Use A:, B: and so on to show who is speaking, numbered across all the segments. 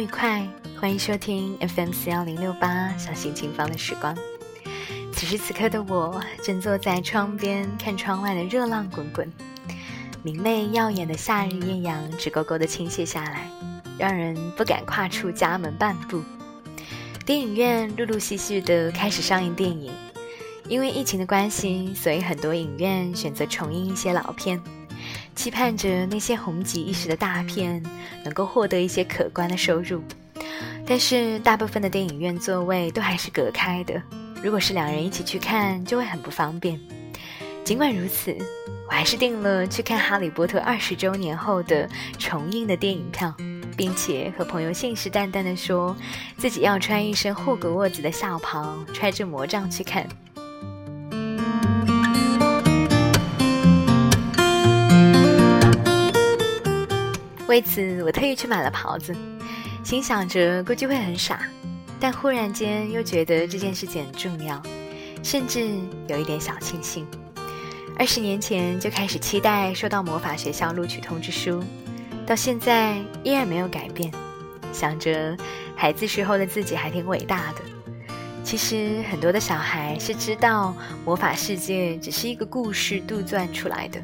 A: 愉快，欢迎收听 FM 四幺零六八小心情方的时光。此时此刻的我，正坐在窗边看窗外的热浪滚滚，明媚耀眼的夏日艳阳直勾勾的倾泻下来，让人不敢跨出家门半步。电影院陆陆续续的开始上映电影，因为疫情的关系，所以很多影院选择重映一些老片。期盼着那些红极一时的大片能够获得一些可观的收入，但是大部分的电影院座位都还是隔开的。如果是两人一起去看，就会很不方便。尽管如此，我还是订了去看《哈利波特》二十周年后的重映的电影票，并且和朋友信誓旦旦地说自己要穿一身霍格沃兹的校袍，揣着魔杖去看。为此，我特意去买了袍子，心想着估计会很傻，但忽然间又觉得这件事情很重要，甚至有一点小庆幸。二十年前就开始期待收到魔法学校录取通知书，到现在依然没有改变。想着孩子时候的自己还挺伟大的。其实很多的小孩是知道魔法世界只是一个故事杜撰出来的。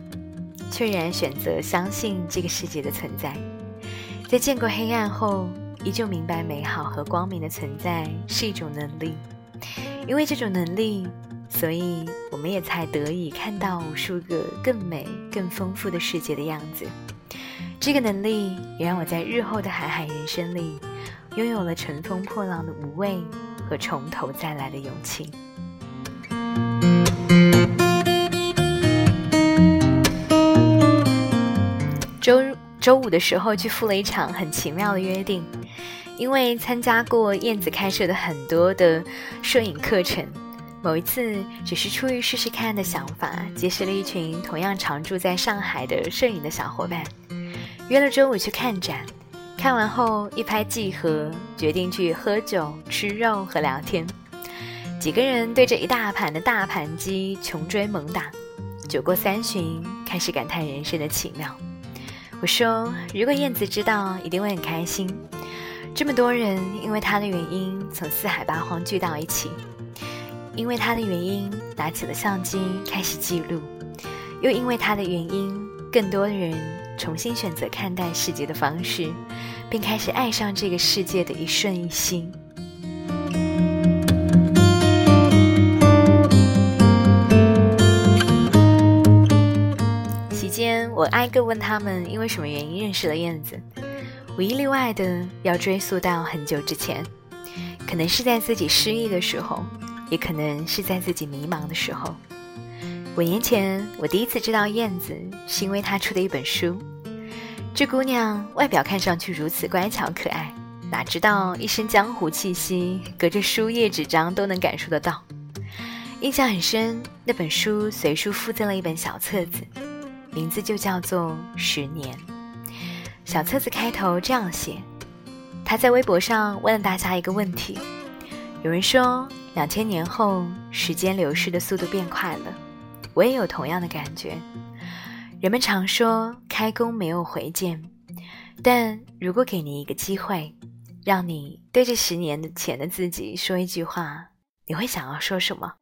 A: 却仍然选择相信这个世界的存在，在见过黑暗后，依旧明白美好和光明的存在是一种能力。因为这种能力，所以我们也才得以看到无数个更美、更丰富的世界的样子。这个能力也让我在日后的海海人生里，拥有了乘风破浪的无畏和从头再来的勇气。周周五的时候去赴了一场很奇妙的约定，因为参加过燕子开设的很多的摄影课程，某一次只是出于试试看的想法，结识了一群同样常住在上海的摄影的小伙伴，约了周五去看展，看完后一拍即合，决定去喝酒、吃肉和聊天，几个人对着一大盘的大盘鸡穷追猛打，酒过三巡，开始感叹人生的奇妙。我说：“如果燕子知道，一定会很开心。这么多人因为他的原因从四海八荒聚到一起，因为他的原因拿起了相机开始记录，又因为他的原因，更多的人重新选择看待世界的方式，并开始爱上这个世界的一瞬一间。”我挨个问他们因为什么原因认识了燕子，无一例外的要追溯到很久之前，可能是在自己失意的时候，也可能是在自己迷茫的时候。五年前，我第一次知道燕子，是因为她出的一本书。这姑娘外表看上去如此乖巧可爱，哪知道一身江湖气息，隔着书页纸张都能感受得到。印象很深，那本书随书附赠了一本小册子。名字就叫做十年。小册子开头这样写：他在微博上问了大家一个问题，有人说两千年后时间流逝的速度变快了，我也有同样的感觉。人们常说开弓没有回见，但如果给你一个机会，让你对着十年前的自己说一句话，你会想要说什么？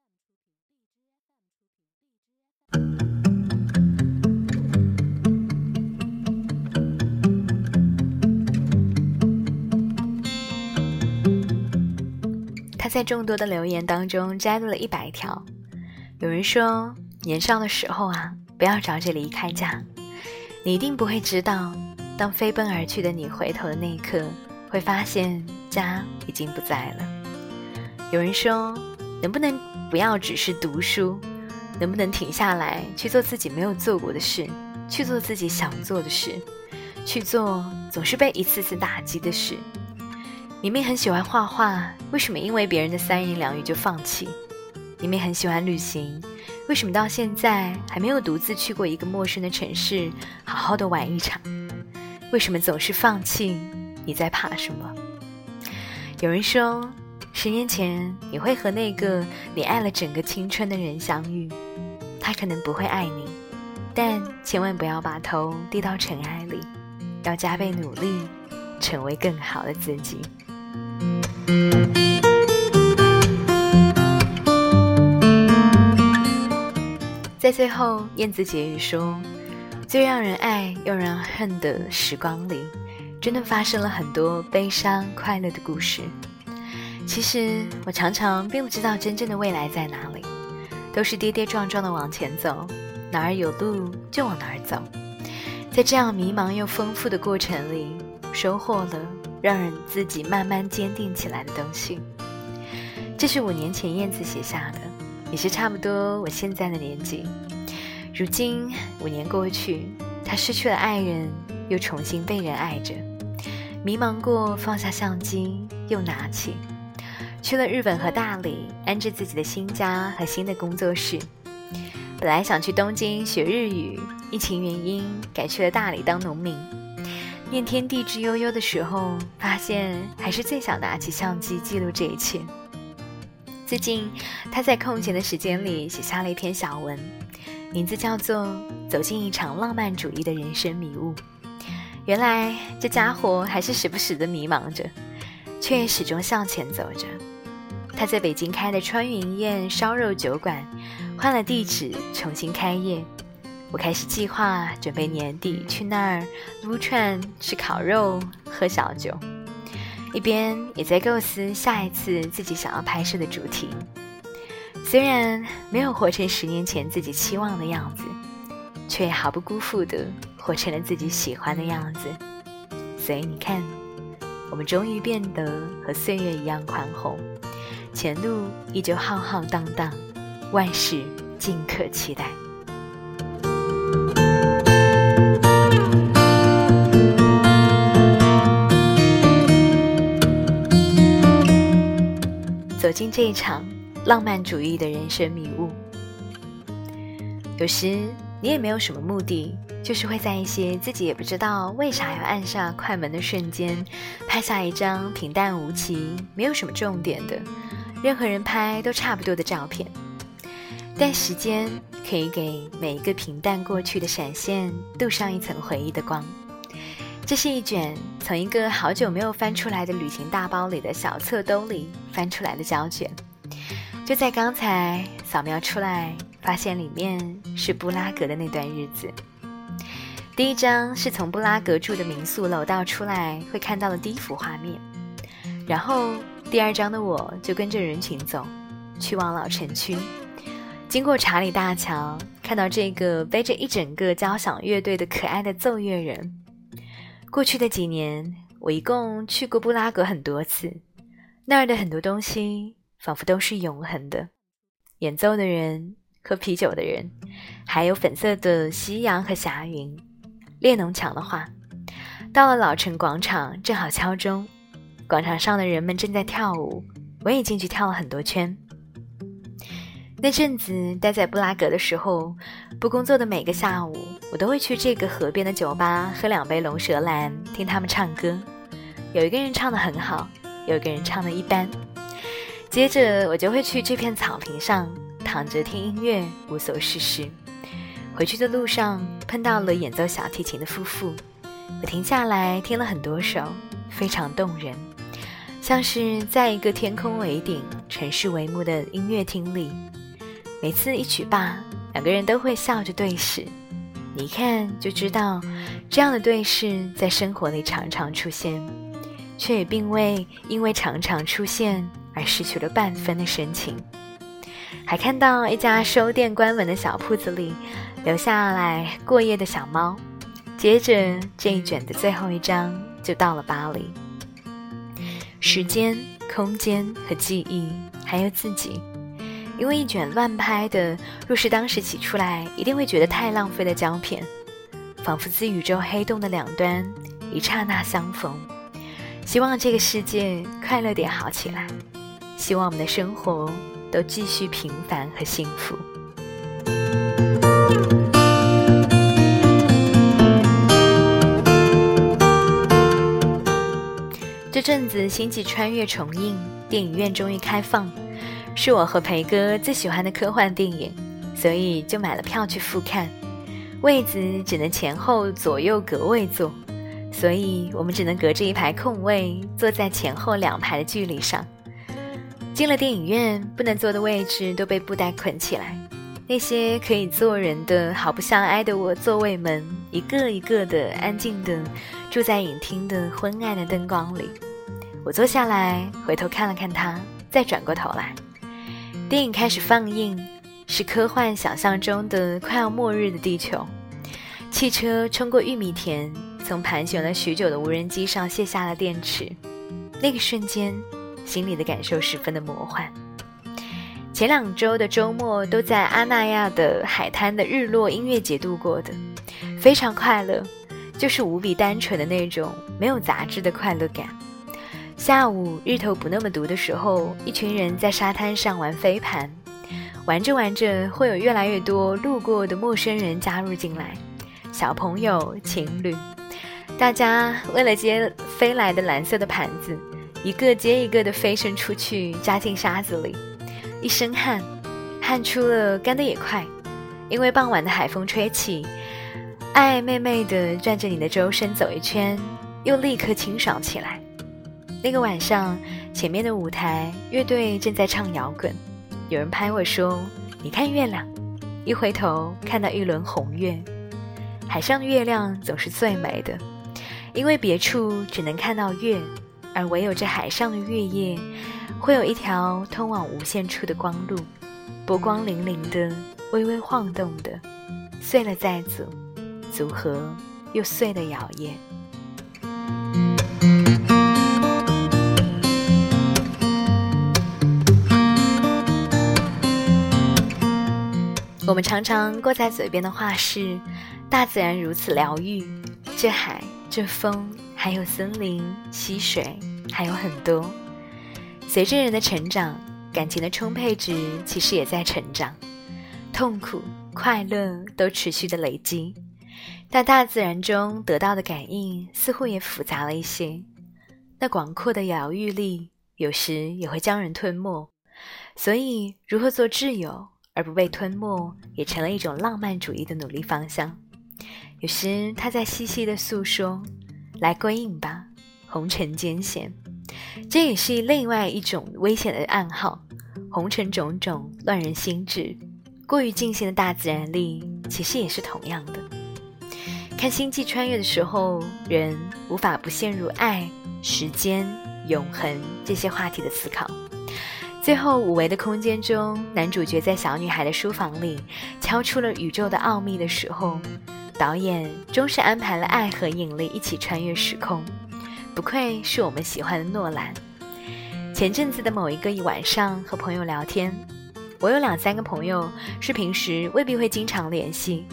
A: 在众多的留言当中摘录了一百条，有人说年少的时候啊，不要着急离开家，你一定不会知道，当飞奔而去的你回头的那一刻，会发现家已经不在了。有人说，能不能不要只是读书，能不能停下来去做自己没有做过的事，去做自己想做的事，去做总是被一次次打击的事。明明很喜欢画画，为什么因为别人的三言两语就放弃？明明很喜欢旅行，为什么到现在还没有独自去过一个陌生的城市，好好的玩一场？为什么总是放弃？你在怕什么？有人说，十年前你会和那个你爱了整个青春的人相遇，他可能不会爱你，但千万不要把头低到尘埃里，要加倍努力。成为更好的自己。在最后，燕子结语说：“最让人爱又让人恨的时光里，真的发生了很多悲伤、快乐的故事。其实，我常常并不知道真正的未来在哪里，都是跌跌撞撞的往前走，哪儿有路就往哪儿走。在这样迷茫又丰富的过程里，收获了让人自己慢慢坚定起来的东西。这是五年前燕子写下的。”也是差不多我现在的年纪。如今五年过去，他失去了爱人，又重新被人爱着。迷茫过，放下相机，又拿起，去了日本和大理，安置自己的新家和新的工作室。本来想去东京学日语，疫情原因改去了大理当农民。念天地之悠悠的时候，发现还是最想拿起相机记录这一切。最近，他在空闲的时间里写下了一篇小文，名字叫做《走进一场浪漫主义的人生迷雾》。原来这家伙还是时不时的迷茫着，却也始终向前走着。他在北京开的川云宴烧肉酒馆换了地址，重新开业。我开始计划，准备年底去那儿撸串、吃烤肉、喝小酒。一边也在构思下一次自己想要拍摄的主题，虽然没有活成十年前自己期望的样子，却毫不辜负的活成了自己喜欢的样子。所以你看，我们终于变得和岁月一样宽宏，前路依旧浩浩荡荡，万事尽可期待。走进这一场浪漫主义的人生迷雾，有时你也没有什么目的，就是会在一些自己也不知道为啥要按下快门的瞬间，拍下一张平淡无奇、没有什么重点的、任何人拍都差不多的照片。但时间可以给每一个平淡过去的闪现镀上一层回忆的光。这是一卷从一个好久没有翻出来的旅行大包里的小侧兜里翻出来的胶卷，就在刚才扫描出来，发现里面是布拉格的那段日子。第一张是从布拉格住的民宿楼道出来会看到的第一幅画面，然后第二张的我就跟着人群走，去往老城区，经过查理大桥，看到这个背着一整个交响乐队的可爱的奏乐人。过去的几年，我一共去过布拉格很多次，那儿的很多东西仿佛都是永恒的。演奏的人，喝啤酒的人，还有粉色的夕阳和霞云。列侬讲的话，到了老城广场，正好敲钟，广场上的人们正在跳舞，我也进去跳了很多圈。那阵子待在布拉格的时候，不工作的每个下午，我都会去这个河边的酒吧喝两杯龙舌兰，听他们唱歌。有一个人唱得很好，有一个人唱得一般。接着我就会去这片草坪上躺着听音乐，无所事事。回去的路上碰到了演奏小提琴的夫妇，我停下来听了很多首，非常动人，像是在一个天空为顶、城市为幕的音乐厅里。每次一曲罢，两个人都会笑着对视，你一看就知道，这样的对视在生活里常常出现，却也并未因为常常出现而失去了半分的深情。还看到一家收店关门的小铺子里，留下来过夜的小猫。接着这一卷的最后一章就到了巴黎，时间、空间和记忆，还有自己。因为一卷乱拍的，若是当时洗出来，一定会觉得太浪费的胶片，仿佛自宇宙黑洞的两端一刹那相逢。希望这个世界快乐点好起来，希望我们的生活都继续平凡和幸福。这阵子星际穿越重映，电影院终于开放。是我和培哥最喜欢的科幻电影，所以就买了票去复看。位子只能前后左右隔位坐，所以我们只能隔着一排空位，坐在前后两排的距离上。进了电影院，不能坐的位置都被布袋捆起来。那些可以坐人的毫不相挨的我座位们，一个一个的安静的住在影厅的昏暗的灯光里。我坐下来，回头看了看他，再转过头来。电影开始放映，是科幻想象中的快要末日的地球。汽车冲过玉米田，从盘旋了许久的无人机上卸下了电池。那个瞬间，心里的感受十分的魔幻。前两周的周末都在阿那亚的海滩的日落音乐节度过的，非常快乐，就是无比单纯的那种没有杂质的快乐感。下午日头不那么毒的时候，一群人在沙滩上玩飞盘，玩着玩着会有越来越多路过的陌生人加入进来，小朋友、情侣，大家为了接飞来的蓝色的盘子，一个接一个的飞身出去，扎进沙子里。一身汗，汗出了，干得也快，因为傍晚的海风吹起，爱暧昧昧的转着你的周身走一圈，又立刻清爽起来。那个晚上，前面的舞台乐队正在唱摇滚，有人拍我说：“你看月亮。”一回头看到一轮红月，海上的月亮总是最美的，因为别处只能看到月，而唯有这海上的月夜。会有一条通往无限处的光路，波光粼粼的，微微晃动的，碎了再组，组合又碎的摇曳。我们常常挂在嘴边的话是：大自然如此疗愈，这海，这风，还有森林、溪水，还有很多。随着人的成长，感情的充沛值其实也在成长，痛苦、快乐都持续的累积。但大自然中得到的感应似乎也复杂了一些。那广阔的疗愈力，有时也会将人吞没。所以，如何做挚友而不被吞没，也成了一种浪漫主义的努力方向。有时，他在细细的诉说：“来归隐吧，红尘艰险。”这也是另外一种危险的暗号。红尘种种，乱人心智。过于尽兴的大自然力，其实也是同样的。看星际穿越的时候，人无法不陷入爱、时间、永恒这些话题的思考。最后，五维的空间中，男主角在小女孩的书房里敲出了宇宙的奥秘的时候，导演终是安排了爱和引力一起穿越时空。不愧是我们喜欢的诺兰。前阵子的某一个一晚上，和朋友聊天，我有两三个朋友是平时未必会经常联系，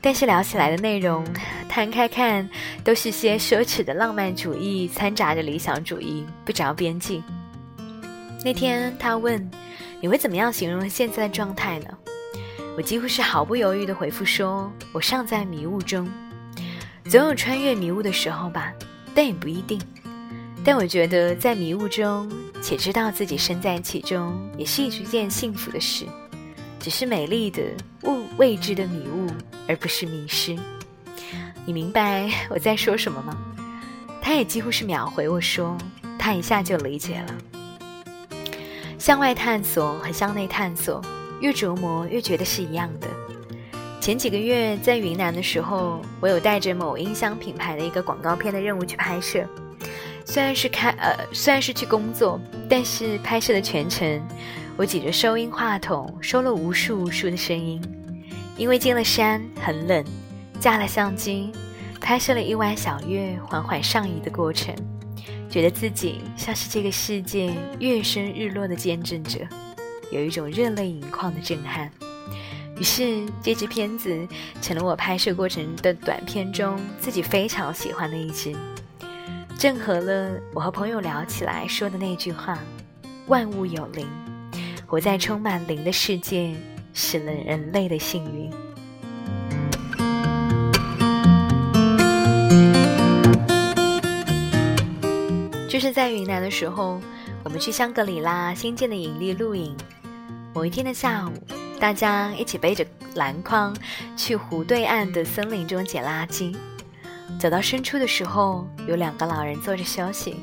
A: 但是聊起来的内容，摊开看，都是些奢侈的浪漫主义掺杂着理想主义，不着边际。那天他问：“你会怎么样形容现在的状态呢？”我几乎是毫不犹豫地回复说：“我尚在迷雾中，总有穿越迷雾的时候吧。”但也不一定，但我觉得在迷雾中且知道自己身在其中，也是一件幸福的事。只是美丽的雾未知的迷雾，而不是迷失。你明白我在说什么吗？他也几乎是秒回我说，他一下就理解了。向外探索和向内探索，越琢磨越觉得是一样的。前几个月在云南的时候，我有带着某音箱品牌的一个广告片的任务去拍摄。虽然是开呃，虽然是去工作，但是拍摄的全程，我挤着收音话筒收了无数无数的声音。因为进了山很冷，架了相机，拍摄了一弯小月缓缓上移的过程，觉得自己像是这个世界月升日落的见证者，有一种热泪盈眶的震撼。于是，这支片子成了我拍摄过程的短片中自己非常喜欢的一支，正合了我和朋友聊起来说的那句话：“万物有灵，活在充满灵的世界，是了人类的幸运。”就是在云南的时候，我们去香格里拉新建的营地露营。某一天的下午。大家一起背着篮筐去湖对岸的森林中捡垃圾。走到深处的时候，有两个老人坐着休息。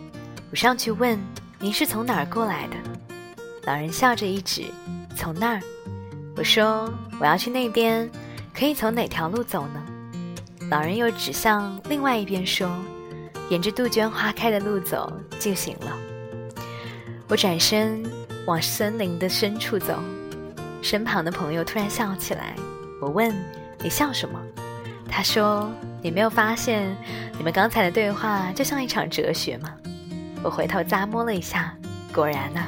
A: 我上去问：“您是从哪儿过来的？”老人笑着一指：“从那儿。”我说：“我要去那边，可以从哪条路走呢？”老人又指向另外一边说：“沿着杜鹃花开的路走就行了。”我转身往森林的深处走，身旁的朋友突然笑起来。我问：“你笑什么？”他说：“你没有发现，你们刚才的对话就像一场哲学吗？”我回头咂摸了一下，果然呢。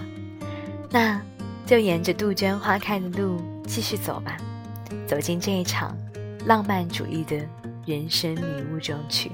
A: 那就沿着杜鹃花开的路继续走吧，走进这一场浪漫主义的人生迷雾中去。